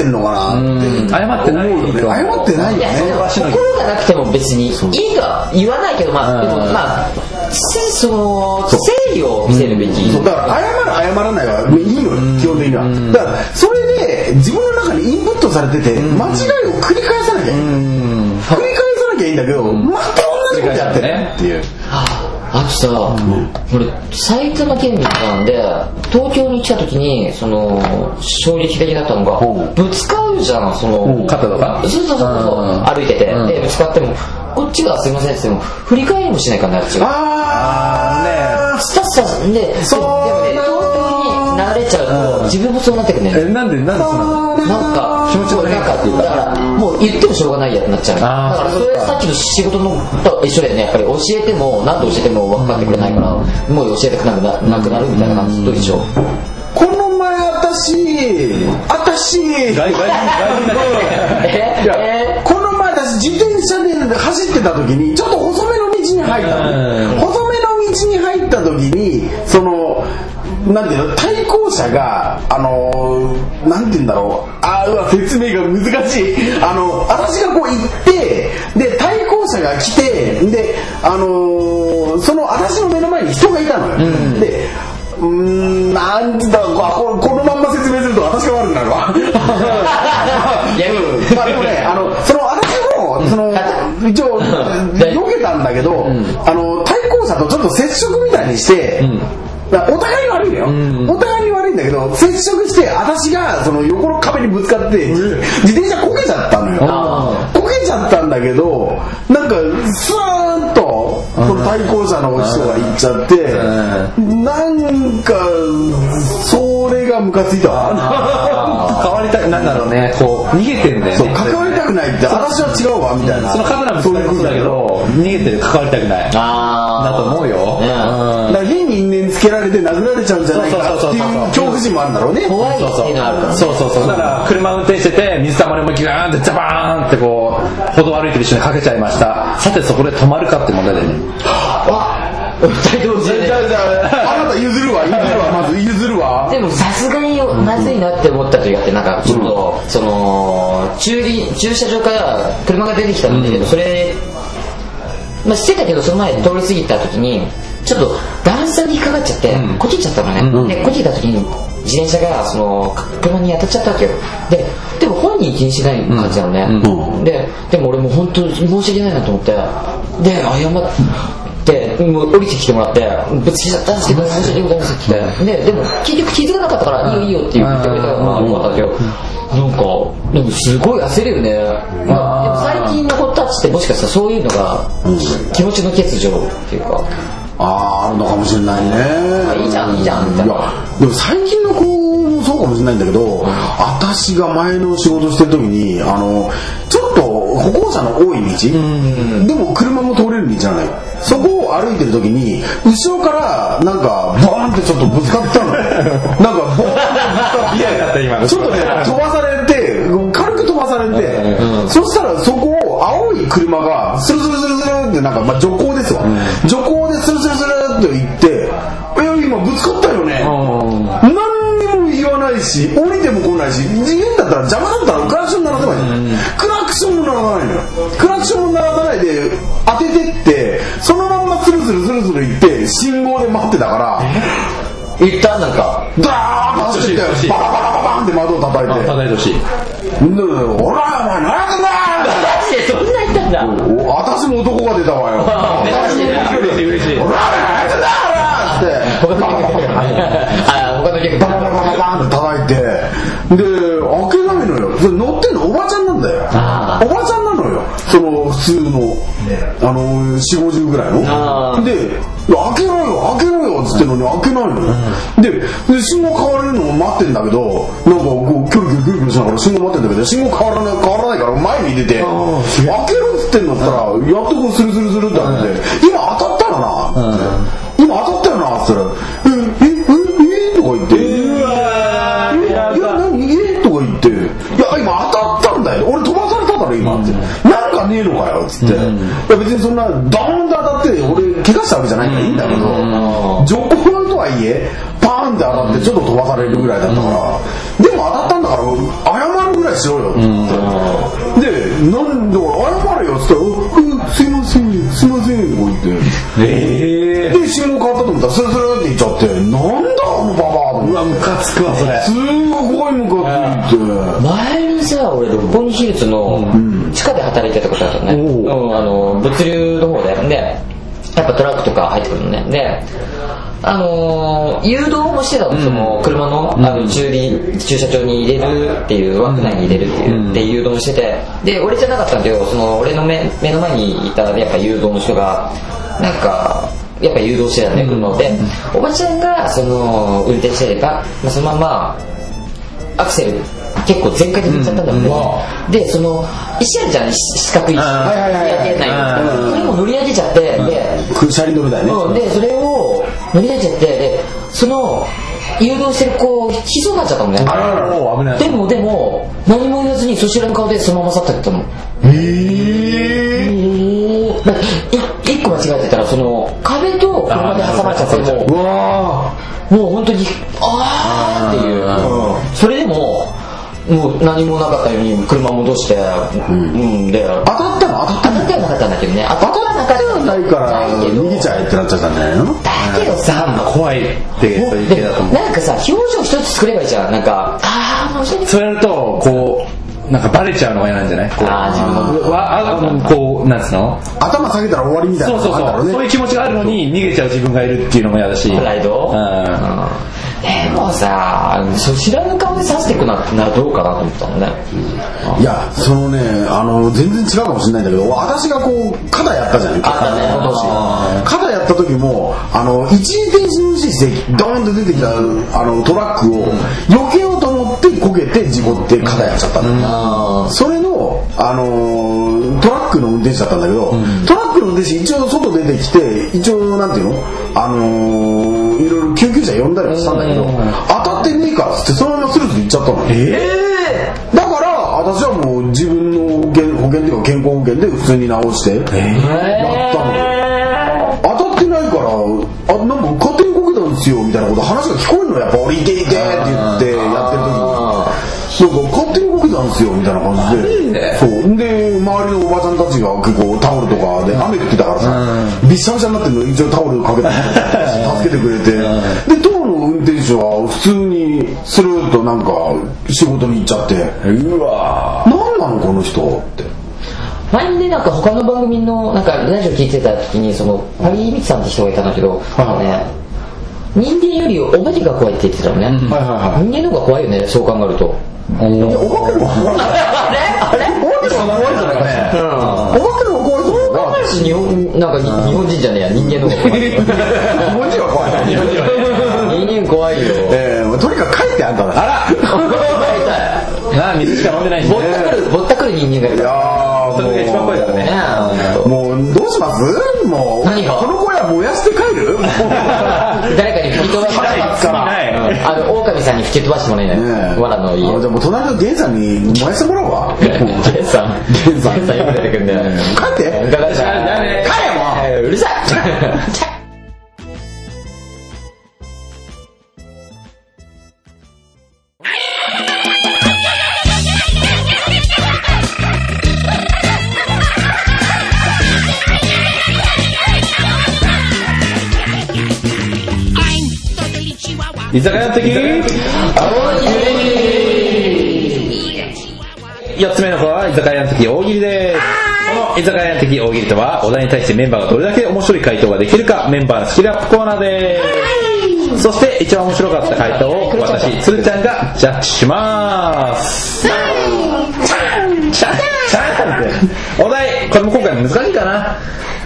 んのかなって。謝ってない謝ってないよいや、そねの心がなくても別にいいとは言わないけど、まあ、でもまあ、せその、誠意を見せるべき。そう。だから謝る謝らないはもういいのよ基本的には。だからそれで自分の中にインプットされてて間違いを繰り返さなきゃいい。繰り返さなきゃいいんだけどまた同じことやってるっていうあとさ、俺埼玉県民なんで東京に来た時にその衝撃的だったのがう。んぶつかるじゃんその肩とかそうそうそうそう。うん。歩いててうん。でぶつかってもこっちがすいませんって言っても振り返りもしないからねあっちが。あスタッサでででそう流れちゃうと自分もそうなってくるね。えなんでなんでそんなの？なんか気持ちの変化っていうか。だからもう言ってもしょうがないやってなっちゃうだから。それさっきの仕事のと一緒でねやっぱり教えても何度教えても分かってくれないからもう教えたくなくななくなるみたいな感じ。と一緒ーこの前私私。外外人外人この前私自転車で走ってた時にちょっと細めの道に入った細めの道に入った時にそのなんていうの対向車があのーなんていうんだろう。あーうわ説明が難しい。あの私がこう行ってで対向車が来てであのーその私の目の前に人がいたのよ、でうーんなんつうんだろうここのまんま説明すると私が悪くなるわ。いや。まあでもね、あの、その私も、その、一応、避けたんだけど、あの、対向車とちょっと接触みたいにして、お互いに悪いのよ、お互いに悪いんだけど、接触して、私がその横の壁にぶつかって、自転車こけちゃったのよ。あこけちゃったんだけど、なんか、スーッと、この対向車の人が行っちゃって、なんか、それがムカついた。わ。変わりたくなんだろうね。こう逃げてんだよね。そう関わりたくないって私は違うわみたいな。その肩のぶつかりもそうだけど。逃げてる関わりたくない。あだと思うよ。ねうん。だから変につけられて殴られちゃうんじゃないかっていう恐怖心もあるんだろうね。怖いっていうのはある。からねそうそうそう。だから車運転してて水たまりもギューンってザバーンってこう歩道歩いてる人にかけちゃいました。さてそこで止まるかって問題だよね。二人同時であなた譲るわ譲るわまず譲るわ。でもさすがにまずいなって思った時があってなんかちょっと、その駐輪駐車場から車が出てきたんだけど、それまあしてたけどその前通り過ぎた時にちょっと段差に引っかかっちゃって、こけちゃったのね、でこけた時に自転車がその車に当たっちゃったわけよ。ででも本人気にしない感じなのね、ででも俺もう本当に申し訳ないなと思って。で謝ってもう降りてきてもらってぶつけちゃったんですけど申し訳ございません。ってででも結局気づかなかったからいいよいいよって言ってくれたからまあよ。かったけどなんかでもすごい焦るよね。まあ最近の子たちってもしかしたらそういうのが気持ちの欠如っていうか。あああるのかもしれないね。いいじゃんいいじゃんみたいな。やでも最近の子もそうかもしれないんだけど、私が前の仕事してる時にあのちょっと歩行者の多い道、でも車も通れる道じゃない。そこを歩いてる時に後ろからなんかボーンってちょっとぶつかったの。なんかボーンってぶつかって嫌だった今のちょっとね飛ばされそしたらそこを青い車がスルスルスルスルってなんか、まあ、徐行ですわ、徐行でスルスルスルって行って「いや今ぶつかったよね」何にも言わないし降りても来ないし次元だったら邪魔だったらクラクション鳴らせばい。いクラクションも鳴らさないのよ。クラクションも鳴らさないで当ててってそのまんまスルスルスルスル行って信号で待ってたから言ったなんかダーッと走ってババババババンって窓を叩いて叩いてほしい「んだほらお前何やってんだ!」えそんな言ったんだお私も男が出たわよ。嬉しい嬉しいほら、何やってんだって。他の客ババババババンって叩いて、で、開けないのよ。乗ってんのおばちゃんなんだよ。あおばちゃんなのよ。その、普通の、あの、4、50ぐらいあの。で、開けろよ、開けろよっつってんのに開けないのよ。で、で信号変われるのも待ってんだけど、なんかこう、キョロキョロキョロキョロしながら信号待ってんだけど、信号変わらない、変わらないから前に出て、開けろっつってんだったら、やっとこうスルスルスルって開けて、今当たったよな。今当た今って。なんかねえのかよ、つって。いや、別にそんな、ドーンと当たって、俺、怪我したわけじゃないからいいんだけど、徐行とはいえ、パーンって当たって、ちょっと飛ばされるぐらいだったから、でも当たったんだから、謝るぐらいしろよ、って言って。で、なんだかすいません、とか言って。えで、信号変わったと思った。ら、スルスルって言っちゃって、なんだ、あのババアうわムカつくわそれ。すごいムカついて。前のさ俺六本木ヒルズの地下で働いてたことあったのね、うん、あの物流の方で。でやっぱトラックとか入ってくるのね。であのー誘導もしてたの、その車のあの駐輪駐車場に入れるっていう枠内に入れるっていう、で誘導してて。で俺じゃなかったんだけどその俺の目目の前にいたやっぱ誘導の人がなんかやっぱ誘導してたんだよ。車を。で、おばちゃんがその運転してれば、まあ、そのままアクセル結構全開で踏っちゃったんだもん。ね、でその石あるじゃん。し四角い石乗り上げないのそれも乗り上げちゃって。でく車輪止めだよね、うん、でそれを乗り上げちゃってでその誘導してる子引きそうになっちゃったのね。あららもう危ない。でもでも何も言わずにそちらの顔でそのまま去ってったの。えだからい一個間違えてたらその壁と車で挟まれちゃってもー、うわうもう本当にあーっていう。それでももう何もなかったように車戻してうん。でー当たったの？当たった当たってはなかったんだけどね。当たってはなかっないから逃げちゃえってなっちゃったんじゃないのだけどさ。怖いってそういう系だと思う。なんかさ表情一つ作ればいいじゃん。なんかああ申し訳ない。そうやるとこうなんかバレちゃうのが嫌なんじゃない？こうあー自分のわあこうなんつうの？頭下げたら終わりみたいな。そうそうそう、のがあるんだろそういう気持ちがあるのに逃げちゃう自分がいるっていうのも嫌だし。プライド？うん。でもさそ知らぬ顔で刺していくなってならどうかなと思ったのね。いやそのねあの全然違うかもしれないんだけど私がこう肩やったじゃんあったね今年肩やった時もあの一時停止無視してドーンと出てきたあのトラックを避けようと思ってこけて事故って肩やっちゃったんだよ、あそれの、あのートラックの運転手だったんだけど、トラックの運転手一応外出てきて一応なんていうの？あのーいろいろ救急車呼んだりはしたんだけど、当たってねえからっつってそのままスルスル行っちゃったの。えだから私はもう自分の保険保険っていうか健康保険で普通に直してやったの。よ当たってないからあなんか勝手にこけたんですよみたいなこと話が聞こえるの。やっぱ俺いけいけって言ってですよみたいな感じで。そう。で周りのおばちゃんたちが結構タオルとかで雨降ってたからさびっしゃびしゃになってるのに一応タオルかけて 助けてくれて。で当の運転手は普通にスルーッとなんか仕事に行っちゃって。うわ何なのこの人って。前にねなんか他の番組のなんかラジオ聞いてた時にそのパリミツさんって人がいたんだけど、あのね人間よりお化けが怖いって言ってたのね、はいはいはい。人間の方が怖いよねそう考えると。お化けの方が怖い。あれ？あれ？お化けの方が怖いじゃないかねお化けの方が怖い。ぞ日本なんかに日本人じゃねえや人間の方が。怖い日本人は怖い人間怖いよ。えーとにかく帰ってあんただあら。なあ水しか飲んでないしぼったくるぼったくる人間がいるいやーそれが一番怖いからね。もうどうします？もう何が？この小屋燃やして帰る？もう誰から。あの狼さんに吹き飛ばしてもらえないわらの家。あじもう隣のゲンさんに燃やしてもらおうわ。ゲンさん。ゲンさん。ゲンさんよく出てくるんだよ。帰って。帰れもう。うるさい 居酒屋的4つ目の子は居酒屋の敵大喜利です。この居酒屋の敵大喜利とはお題に対してメンバーがどれだけ面白い回答ができるかメンバーのスキルアップコーナーですそして一番面白かった回答を私つるちゃんがジャッジしますお題これも今回難しいかな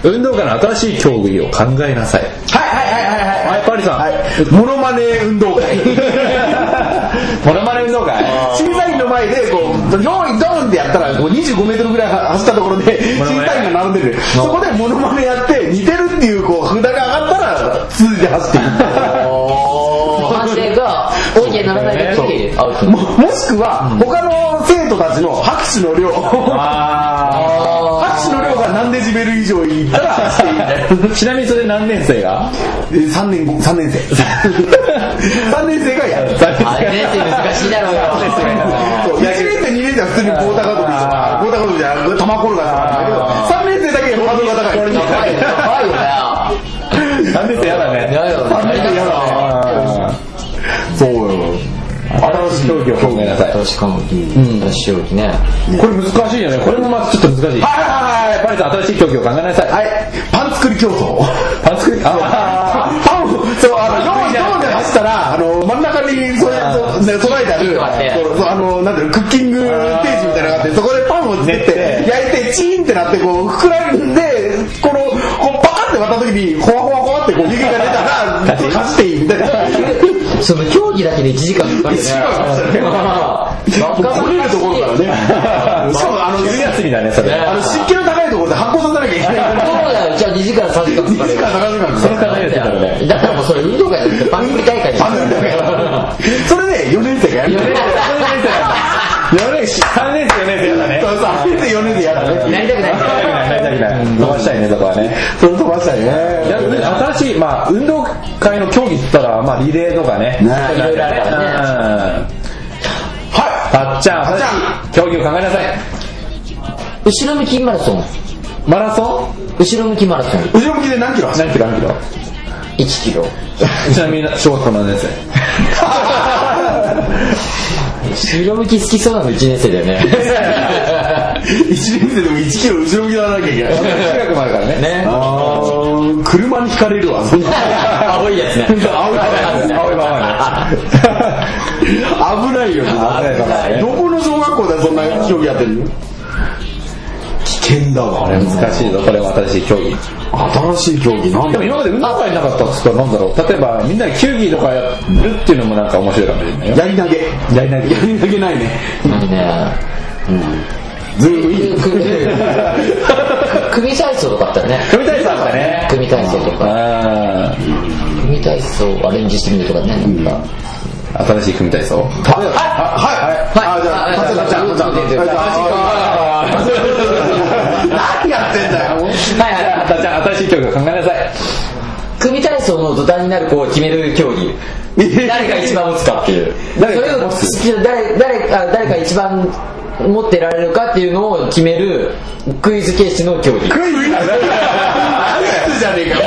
運動会の新しい競技を考えなさい。はいはいはいはいはい。はいパリさん、はい。モノマネ運動会。モノマネ運動会。審査員の前でこう用意ドーンってやったらこう25メートルぐらい走ったところで審査員が並んでるそこでモノマネやって似てるっていうこう札が上がったら続いて走っていく。反省が OK ならない時アウトももしくは他の生徒たちの拍手の量。あ拍手の量が何デシベル以上いいいみたいなーちなみにそれ何年生が？3年後3年生。3年生がやる。あれって難しいだろうよ。そう1年生2年生は普通に棒高跳びとか棒高跳びじゃ玉転がしなんだけど3年生だけハードルが高い怖いよ怖いよね何年生やだねやだよ3年生嫌だあそうよ新し競技を考えなさい。確かに。うん。しようね。これ難しいよね。これもまずちょっと難しい。はいはいはい。パリさん、新しい競技を考えなさい。はいパン作り競争パン作り、あパンをそうあの4四で走ったらあの真ん中にそれね備えてあるあのなんていうのクッキングページみたいなのがあってそこでパンを作って焼いてチーンってなってこう膨らんでこのこうパカって割った時にほわほわほわってこう湯気が出たらかしていいみたいなその競技だけで1時間かかるよね。1時間かかるよもう来れるところからね しかもあの昼休みだね、それ。あの湿気の高いところで発酵させなきゃいけないそうだよ。じゃあ2時間3時間かかるよ。2時間3時間かかるその考えてたらね。だからもうそれ運動会じゃなくて大会 それで4年生がやる4年4年生、3年生、4年生だね。そうそう3年生4年生やだねなりたくない。なりたくない。伸ばしたいね、そこはね。それ飛ばしたいねいや新しい、まあ、運動会の競技って言ったら、まあ、リレーとかね。ねいろいろあるからねはたっちゃん、たっちゃん競技を考えなさい。後ろ向きマラソン。マラソ後ろ向きマラソン。い後ろ向きで何キロ何キロ？何キロ？1キロ。ちなみに、小学校何年生 後ろ向き好きそうなの1年生だよね。1年生でも1キロ後ろ向きでならなきゃいけない中学もあるからね。ね。あー車にひかれるわそんな青いやつね。青い青いままね。危ないよなどこの小学校でそんな競技やってるの？危険だわ。難しいぞ、これは新しい競技。新しい競技？なんだでも今まで運動会なかったっつったらなんだろう。例えば、みんなで球技とかやるっていうのもなんか面白いかもしれないよ。やり投げ。やり投げ。やり投げないね。いいね。ずいぶんいい。組組体操とかあったらね。組体操あったね。組体操とか。あ組体操をアレンジしてみるとかね。なんか。ー新しい組体操。はい。はい。あじゃあたっちゃんたっちゃん。ちゃん何やってんだよはいはい。あたちゃん、新しい競技を考えなさい。組体操の土台になる子を決める競技。誰が一番持つかっていう。誰それを誰、誰、あ誰が一番持ってられるかっていうのを決めるクイズ形式の競技。クイズ？じゃねえか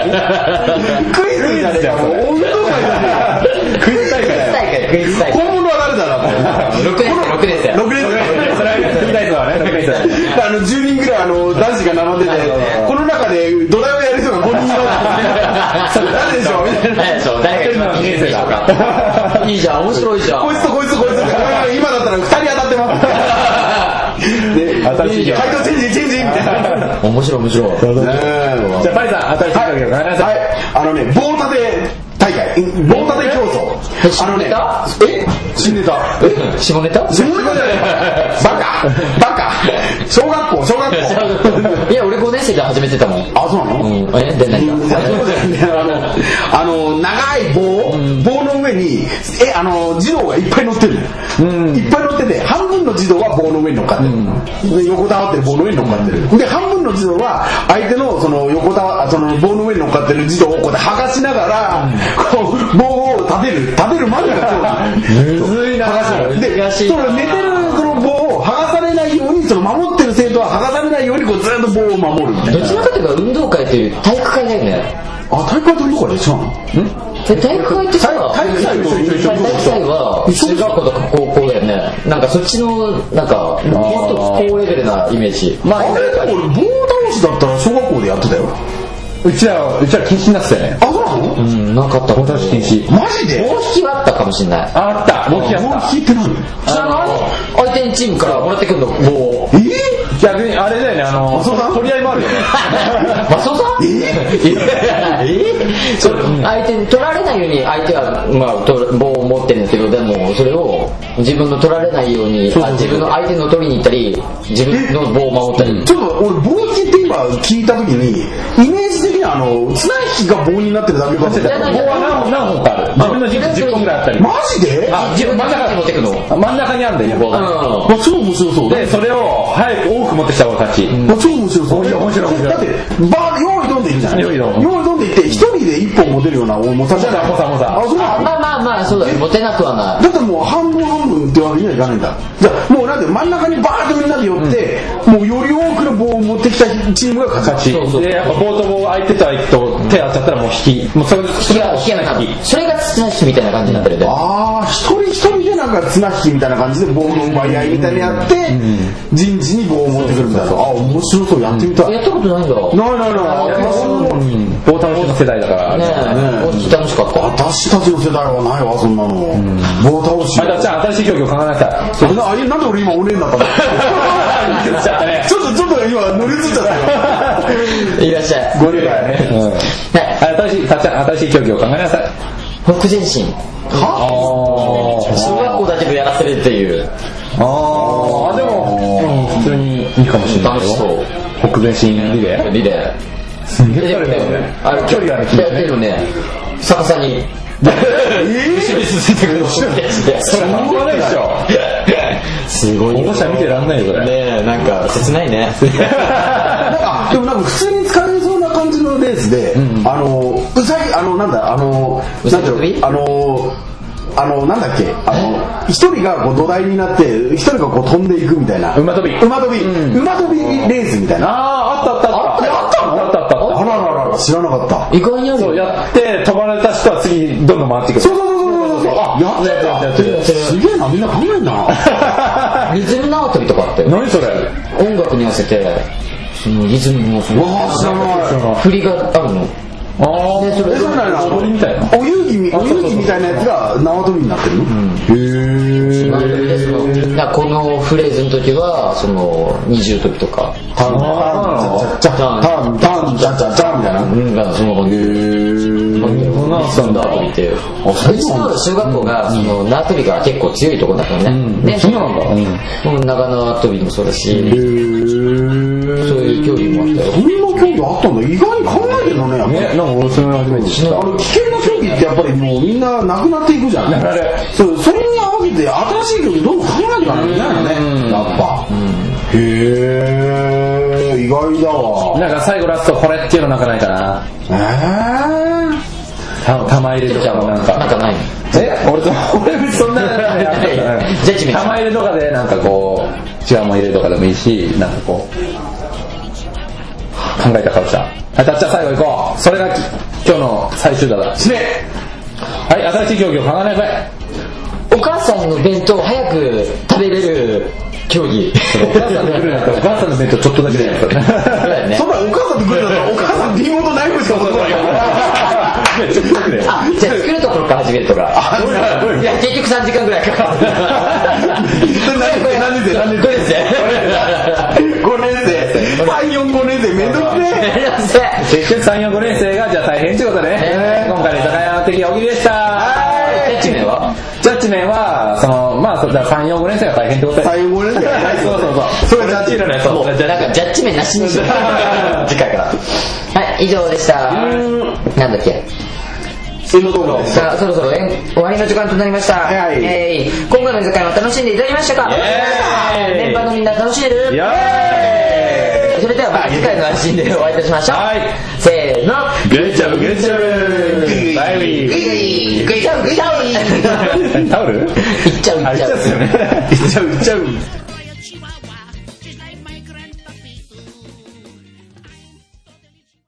クイズじゃねえかもう運動会じゃねクイズ大会だよ。大会、クイズ大会。え本物は誰だろう？6年生、6年生。6年生それは組体操はね、組体操。あの10人ぐらいあの男子が並んでて この中で土台をやる人が5人います誰でしょうみたいな誰でしょう誰が一番一人の二年生だいいじゃん、面白いじゃん。こいつとこいつとこいつ。と今だったら2人当たってます。で新しい回答チェンジチェンジみたいな。ね面白い面白い。えじゃあ、パリさん、新しい競技を考えな。さはい。い。、あのね、棒立て大会、うん棒立て競争。あのね、え？新ネタ。え？下ネタ？新ネタじゃない。バカ。バカ。小学校、小学校。いや、俺5年生で始めてたもん。あ、そうなの？うん。え、で、何いやそうだよね。あの、あの、長い棒、棒の上に、え、あの、児童がいっぱい乗ってる。のいっぱい乗ってて、半分の児童は棒の上に乗っかってる。で横たわってる棒の上に乗っかってる。で、半分の児童は、相手の、その、横たわ、その、棒の上に乗っかってる児童をこうやって剥がしながら、こう、棒を立てる、立てるまでがむずいな剥がし。で、その寝てるその棒を剥がされないように、その守ってる生徒は剥がされないように、こうずっと棒を守るみたいな。どちらかというと運動会という体育会だよね。あ、大会と運動会で違うので体育会ってさ、体育祭と一緒体育祭は中学校とか高校。なんかそっちの、なんか、もっと高レベルなイメージ。まあ、あれ俺棒倒しだったら小学校でやってたようちらは、うちら禁止になってたよね。あそうなの？うん、なかった。棒倒し禁止。マジで？棒引きはあったかもしれない。あった、棒引きあった。聞いてない知らない相手のチームからもらってくるの、棒を。え？逆に、あれだよね、あの、そうだ取り合いもあるよね。マスオさんえ？それ相手に取られないように相手は、まあ、と棒を持ってるんですけどでもそれを自分の取られないようにあ自分の相手の取りに行ったり自分の棒を守ったりちょっと俺棒引きって今聞いた時にイメージ的にはあの綱引きが棒になってるだけかと。思ったい棒は何本何本かある。自分の軸10本ぐらいあったり。マジで？あ自分の中に持ってくの。真ん中にあるんだよ、棒が。う超面白そうだで、それを早く多く持ってきた方が勝ち。あ超面白そう面白い面白い面白い。だってバー用意どんでいるじゃん用意どんでいって一人で一本持てるような重さじゃない？重さ重さあそうなまあまあまあそうだね持てなくはない。だってもう半分半分ってわけにはいかない。んだじゃあもうなんで真ん中にバーッとみんなで寄って、もうより多くの棒を持ってきたチームが勝ち。勝ち。で、やっぱ棒と棒相手と相手と手合っちゃったらもう引き。もうそれ、引きが引きがなかった。それが綱引きみたいな感じになってるんでああ一人一人でなんか綱引きみたいな感じで棒の奪い合いみたいなのやって、陣地に棒を持ってくるみたいな。あ面白そう。やってみたい。やったことないんだないないない。棒倒しの世代だからねえ。楽しかった。私たちの世代はないわそんなの。棒倒し。あじゃあじゃあ新しい競技を考えなさいなあれなんで俺今になったの？ちょっとちょっと今乗りついちゃったよ。いらっしゃい。ご理解ね。はい。新しい新しい競技を考えなさい。北前進小学校だけどやらせるっていう。ああでも、うん、普通にいいかもしれないよ。楽しそう。北前進リレーリレすげーでもね。あれ距離があるいやでもね逆さに。後ろに進んでくるのそれ半端ないでしょ。すごい保護者見てらんないよそれ。ねえなんか切ないね。あでもなんか普通にのレースで、あのうさぎあのなんだあのなんていうの？あのあのなんだっけ？あの一人がこう土台になって一人がこう飛んでいくみたいな。馬跳び。馬跳び、馬跳びレースみたいな。あああったあった。あったあった。のあったあった。あっあらららら知らなかった。意外にあるたそうやって飛ばれた人は次どんどん回っていくそうそうそうそうそう。あやってたやってるやってるすげえなみんな考えんな。リズム縄跳びとかあったよ。何それ？音楽に合わせてそのリズムのその振りがあるのああえそうなんや踊りみたいな。お遊戯みお遊戯みたいなやつが縄跳びになってるの、へえ縄跳びでそのだからこのフレーズの時はその二重跳びとか。タンタンタンタンチャチャチャみたいな？うんがそのへー。そんな縄跳びってう。なんだ。うちの小学校がその縄跳びが結構強いところだったのねね。そうなんだ。うん。長縄跳びもそうだしそういう競技もあったよ。そんな競技あったんだ意外に考えてるのね。やっぱりねなんか俺それ初めて知っあの危険な競技ってやっぱりもうみんななくなっていくじゃんなくなるそうそれに合わせて新しい競技どんどん考えていかなきゃいけないよねやっぱ。へえ意外だわ。たなんか最後ラストこれっていうのなんかないかな。えた玉入れとかもなんか。なんかないの？え？俺と俺そんなジャッジメント玉入れとかでなんかこう違うもん入れるとかでもいいしなんかこう考えた顔したはいたっちゃん最後行こう。それがき今日の最終打だー、ね。はい新しい競技を考えなさい。お母さんの弁当を早く食べれる競技。お母さんで来るんだったらお母さんの弁当ちょっとだけでやるそうだよね。そんなお母さんって来るんだったらお母さんリンゴとナイフしか持ってこないよあじゃあ作るところから始めるとか。いや結局3時間ぐらいかかる。何年生何年これですね。生5年生。345年生めんどくせえ。結局3、4、5年生がじゃあ大変ってことでねね今回の居酒屋の敵は小木でした。ジャッジメンは？ジャッジはそのまあそうだから3、4、5年生が大変ってことで3、4、5年生そうそうそう。それジャッジ。いらない。そう。もう。なんかジャッジメンなしにしよう。次回から。はい以上でした。なんだっけ？さあそろそろ終わりの時間となりました、はい。はいえー今回の居酒屋も楽しんでいただきましたか？メンバーのみんな楽しんでる？それではまた次回の配信でお会いいたしましょう、はい。せーの。グッジョブグッジョブバイビグイーグイグタオルいっちゃういっちゃういっちゃういっちゃう